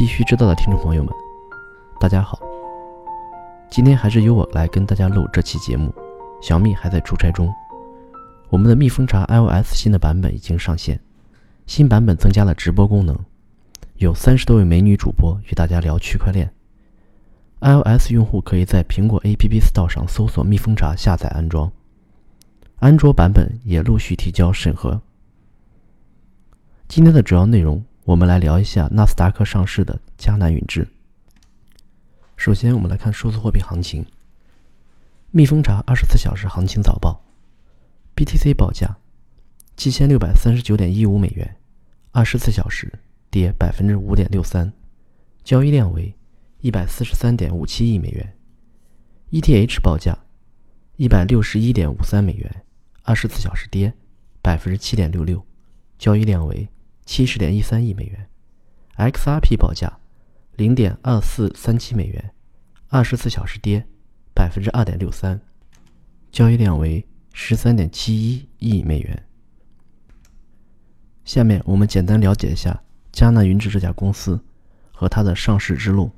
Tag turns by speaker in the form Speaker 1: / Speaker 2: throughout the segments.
Speaker 1: 必须知道的听众朋友们，大家好。今天还是由我来跟大家录这期节目。小蜜还在出差中，我们的蜜蜂茶 iOS 新的版本已经上线，新版本增加了直播功能，有三十多位美女主播与大家聊区块链。iOS 用户可以在苹果 App Store 上搜索蜜蜂茶下载安装，安卓版本也陆续提交审核。今天的主要内容。我们来聊一下纳斯达克上市的迦南云智。首先，我们来看数字货币行情。蜜蜂茶二十四小时行情早报：BTC 报价七千六百三十九点一五美元，二十四小时跌百分之五点六三，交易量为一百四十三点五七亿美元。ETH 报价一百六十一点五三美元，二十四小时跌百分之七点六六，交易量为。七十点一三亿美元，XRP 报价零点二四三七美元，二十四小时跌百分之二点六三，交易量为十三点七一亿美元。下面我们简单了解一下迦南云智这家公司和它的上市之路。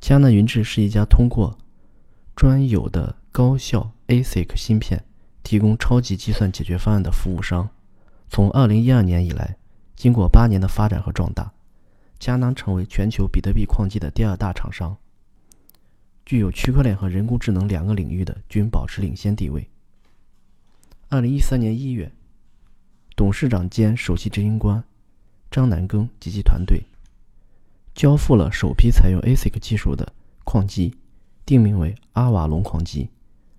Speaker 1: 迦南云智是一家通过专有的高效 ASIC 芯片提供超级计算解决方案的服务商。从二零一二年以来，经过八年的发展和壮大，迦南成为全球比特币矿机的第二大厂商，具有区块链和人工智能两个领域的均保持领先地位。二零一三年一月，董事长兼首席执行官张南庚及其团队交付了首批采用 ASIC 技术的矿机，定名为阿瓦隆矿机。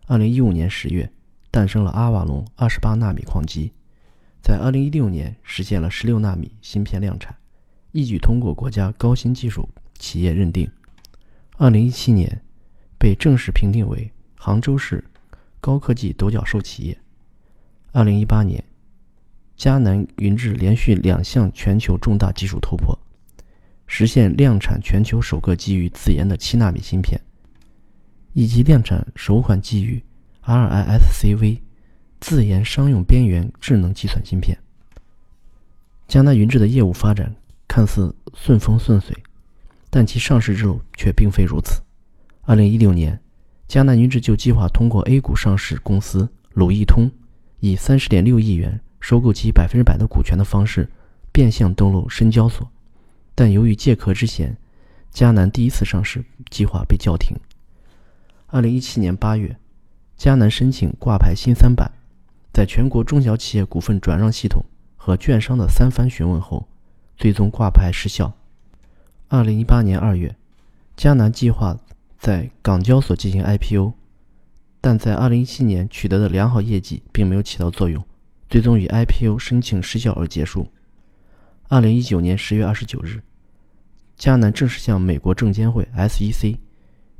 Speaker 1: 二零一五年十月，诞生了阿瓦隆二十八纳米矿机。在二零一六年实现了十六纳米芯片量产，一举通过国家高新技术企业认定。二零一七年被正式评定为杭州市高科技独角兽企业。二零一八年，迦南云智连续两项全球重大技术突破，实现量产全球首个基于自研的七纳米芯片，以及量产首款基于 RISC-V。自研商用边缘智能计算芯片。迦南云智的业务发展看似顺风顺水，但其上市之路却并非如此。二零一六年，迦南云智就计划通过 A 股上市公司鲁易通，以三十点六亿元收购其百分之百的股权的方式，变相登陆深交所。但由于借壳之嫌，迦南第一次上市计划被叫停。二零一七年八月，迦南申请挂牌新三板。在全国中小企业股份转让系统和券商的三番询问后，最终挂牌失效。二零一八年二月，迦南计划在港交所进行 IPO，但在二零一七年取得的良好业绩并没有起到作用，最终以 IPO 申请失效而结束。二零一九年十月二十九日，迦南正式向美国证监会 SEC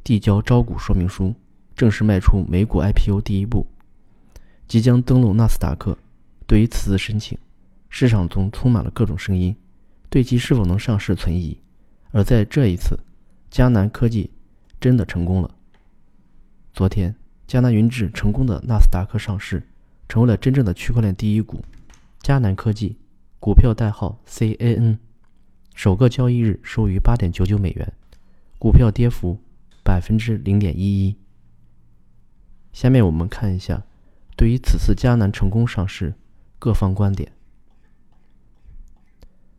Speaker 1: 递交招股说明书，正式迈出美股 IPO 第一步。即将登陆纳斯达克。对于此次申请，市场中充满了各种声音，对其是否能上市存疑。而在这一次，迦南科技真的成功了。昨天，迦南云智成功的纳斯达克上市，成为了真正的区块链第一股。迦南科技股票代号 CAN，首个交易日收于八点九九美元，股票跌幅百分之零点一一。下面我们看一下。对于此次迦南成功上市，各方观点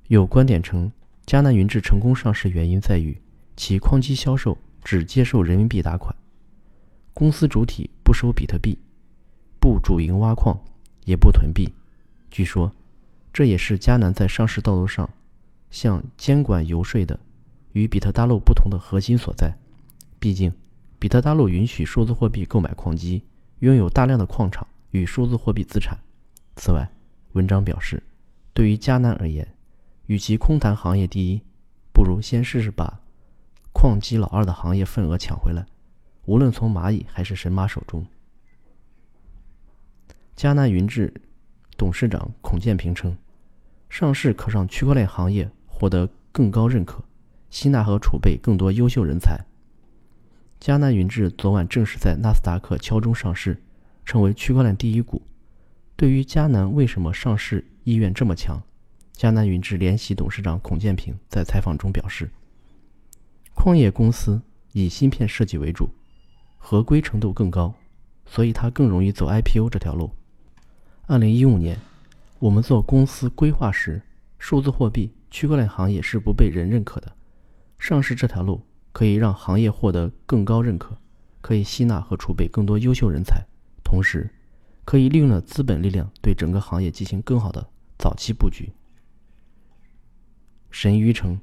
Speaker 1: 有观点称，迦南云智成功上市原因在于其矿机销售只接受人民币打款，公司主体不收比特币，不主营挖矿，也不囤币。据说，这也是迦南在上市道路上向监管游说的与比特大陆不同的核心所在。毕竟，比特大陆允许数字货币购买矿机。拥有大量的矿场与数字货币资产。此外，文章表示，对于迦南而言，与其空谈行业第一，不如先试试把矿机老二的行业份额抢回来。无论从蚂蚁还是神马手中。迦南云智董事长孔建平称，上市可让区块链行业获得更高认可，吸纳和储备更多优秀人才。迦南云智昨晚正式在纳斯达克敲钟上市，成为区块链第一股。对于迦南为什么上市意愿这么强，迦南云智联席董事长孔建平在采访中表示，矿业公司以芯片设计为主，合规程度更高，所以它更容易走 IPO 这条路。二零一五年，我们做公司规划时，数字货币、区块链行业是不被人认可的。上市这条路可以让行业获得更高认可，可以吸纳和储备更多优秀人才，同时可以利用了资本力量对整个行业进行更好的早期布局。神鱼城，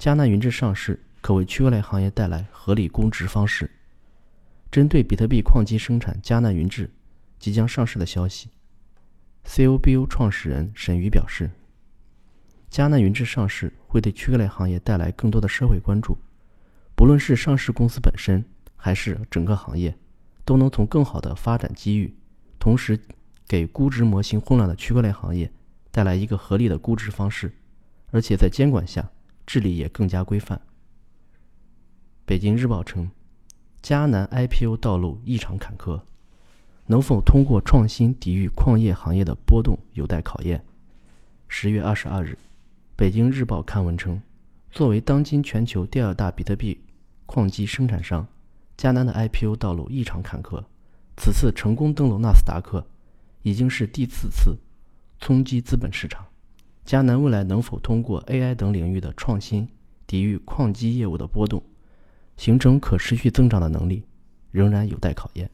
Speaker 1: 迦南云智上市可为区块链行业带来合理估值方式。针对比特币矿机生产迦南云智即将上市的消息，COBU 创始人沈鱼表示。迦南云智上市会对区块链行业带来更多的社会关注，不论是上市公司本身，还是整个行业，都能从更好的发展机遇，同时给估值模型混乱的区块链行业带来一个合理的估值方式，而且在监管下治理也更加规范。北京日报称，迦南 IPO 道路异常坎坷，能否通过创新抵御矿业行业的波动有待考验。十月二十二日。北京日报刊文称，作为当今全球第二大比特币矿机生产商，迦南的 IPO 道路异常坎坷。此次成功登陆纳斯达克，已经是第四次冲击资本市场。迦南未来能否通过 AI 等领域的创新，抵御矿机业务的波动，形成可持续增长的能力，仍然有待考验。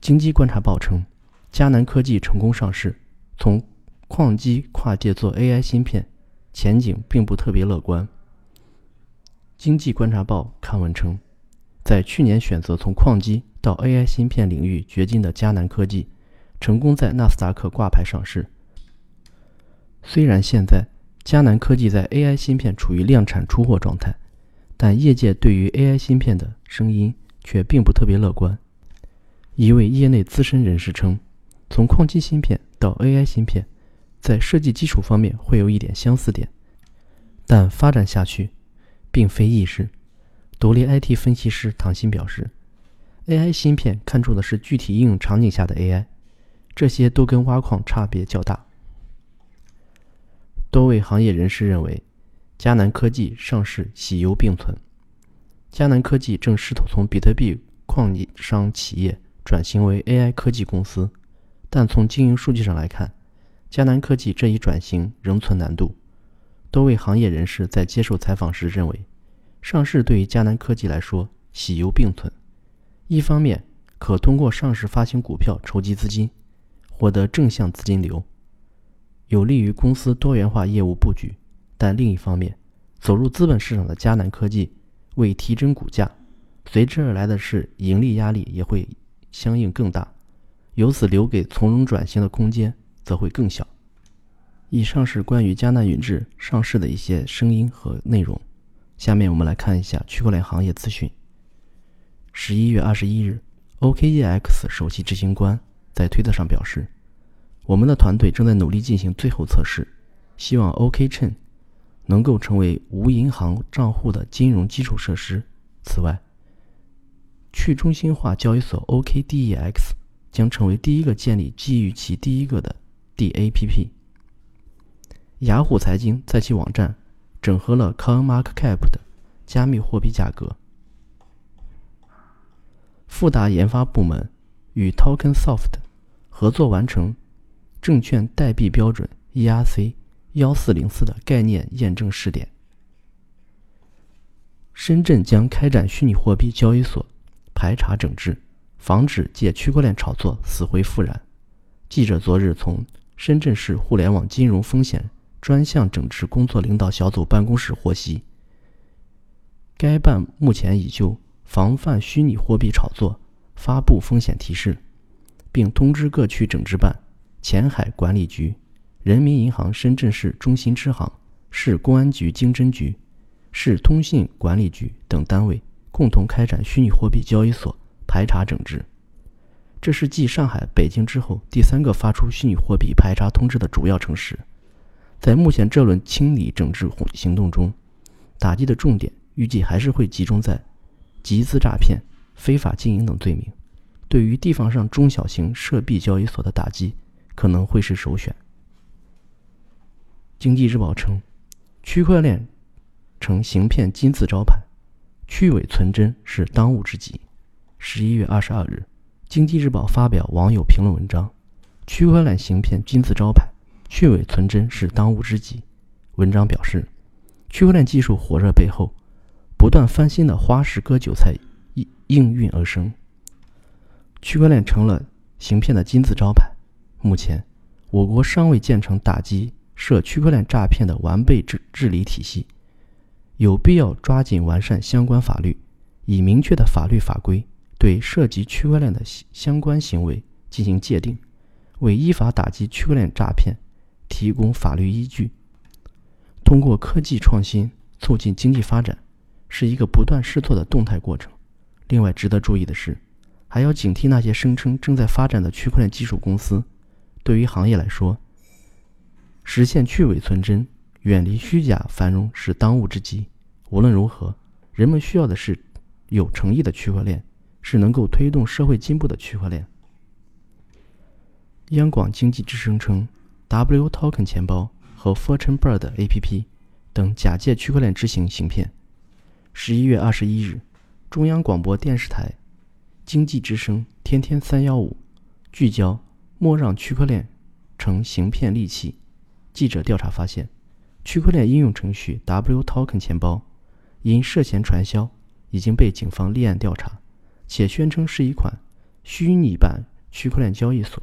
Speaker 1: 经济观察报称，迦南科技成功上市，从矿机跨界做 AI 芯片，前景并不特别乐观。经济观察报刊文称，在去年选择从矿机到 AI 芯片领域掘金的迦南科技，成功在纳斯达克挂牌上市。虽然现在迦南科技在 AI 芯片处于量产出货状态，但业界对于 AI 芯片的声音却并不特别乐观。一位业内资深人士称，从矿机芯片到 AI 芯片。在设计基础方面会有一点相似点，但发展下去并非易事。独立 IT 分析师唐鑫表示，AI 芯片看重的是具体应用场景下的 AI，这些都跟挖矿差别较大。多位行业人士认为，迦南科技上市喜忧并存。迦南科技正试图从比特币矿商企业转型为 AI 科技公司，但从经营数据上来看，迦南科技这一转型仍存难度。多位行业人士在接受采访时认为，上市对于迦南科技来说喜忧并存。一方面，可通过上市发行股票筹集资金，获得正向资金流，有利于公司多元化业务布局；但另一方面，走入资本市场的迦南科技为提振股价，随之而来的是盈利压力也会相应更大，由此留给从容转型的空间。则会更小。以上是关于迦南云智上市的一些声音和内容。下面我们来看一下区块链行业资讯。十一月二十一日，OKEX 首席执行官在推特上表示：“我们的团队正在努力进行最后测试，希望 OKChain 能够成为无银行账户的金融基础设施。此外，去中心化交易所 OKDEX 将成为第一个建立基于其第一个的。” DAPP，雅虎财经在其网站整合了 CoinMarketCap 的加密货币价格。富达研发部门与 TokenSoft 合作完成证券代币标准 ERC 幺四零四的概念验证试点。深圳将开展虚拟货币交易所排查整治，防止借区块链炒作死灰复燃。记者昨日从。深圳市互联网金融风险专项整治工作领导小组办公室获悉，该办目前已就防范虚拟货币炒作发布风险提示，并通知各区整治办、前海管理局、人民银行深圳市中心支行、市公安局经侦局、市通信管理局等单位共同开展虚拟货币交易所排查整治。这是继上海、北京之后第三个发出虚拟货币排查通知的主要城市。在目前这轮清理整治行动中，打击的重点预计还是会集中在集资诈骗、非法经营等罪名。对于地方上中小型涉币交易所的打击，可能会是首选。经济日报称，区块链成行骗金字招牌，去伪存真是当务之急。十一月二十二日，经济日报发表网友评论文章：“区块链行骗金字招牌，去伪存真是当务之急。”文章表示，区块链技术火热背后，不断翻新的花式割韭菜应应运而生，区块链成了行骗的金字招牌。目前，我国尚未建成打击涉区块链诈骗的完备治治理体系，有必要抓紧完善相关法律，以明确的法律法规。对涉及区块链的相关行为进行界定，为依法打击区块链诈骗提供法律依据。通过科技创新促进经济发展，是一个不断试错的动态过程。另外，值得注意的是，还要警惕那些声称正在发展的区块链技术公司。对于行业来说，实现去伪存真、远离虚假繁荣是当务之急。无论如何，人们需要的是有诚意的区块链。是能够推动社会进步的区块链。央广经济之声称，W Token 钱包和 Fortune Bird APP 等假借区块链执行行骗。十一月二十一日，中央广播电视台经济之声天天三幺五聚焦莫让区块链成行骗利器。记者调查发现，区块链应用程序 W Token 钱包因涉嫌传销，已经被警方立案调查。且宣称是一款虚拟版区块链交易所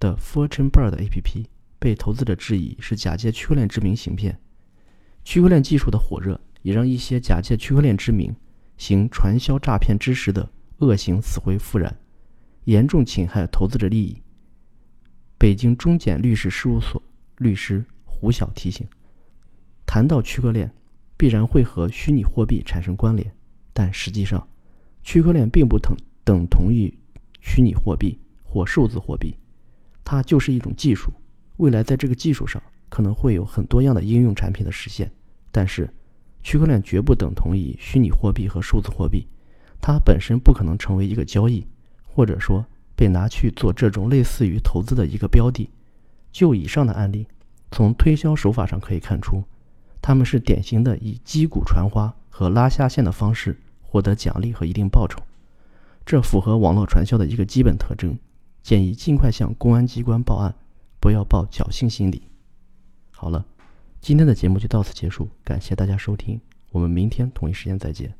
Speaker 1: 的 Fortune Bird APP，被投资者质疑是假借区块链之名行骗。区块链技术的火热，也让一些假借区块链之名行传销诈骗之实的恶行死灰复燃，严重侵害投资者利益。北京中检律师事务所律师胡晓提醒：谈到区块链，必然会和虚拟货币产生关联，但实际上。区块链并不等等同于虚拟货币或数字货币，它就是一种技术。未来在这个技术上可能会有很多样的应用产品的实现，但是区块链绝不等同于虚拟货币和数字货币，它本身不可能成为一个交易，或者说被拿去做这种类似于投资的一个标的。就以上的案例，从推销手法上可以看出，他们是典型的以击鼓传花和拉下线的方式。获得奖励和一定报酬，这符合网络传销的一个基本特征。建议尽快向公安机关报案，不要抱侥幸心理。好了，今天的节目就到此结束，感谢大家收听，我们明天同一时间再见。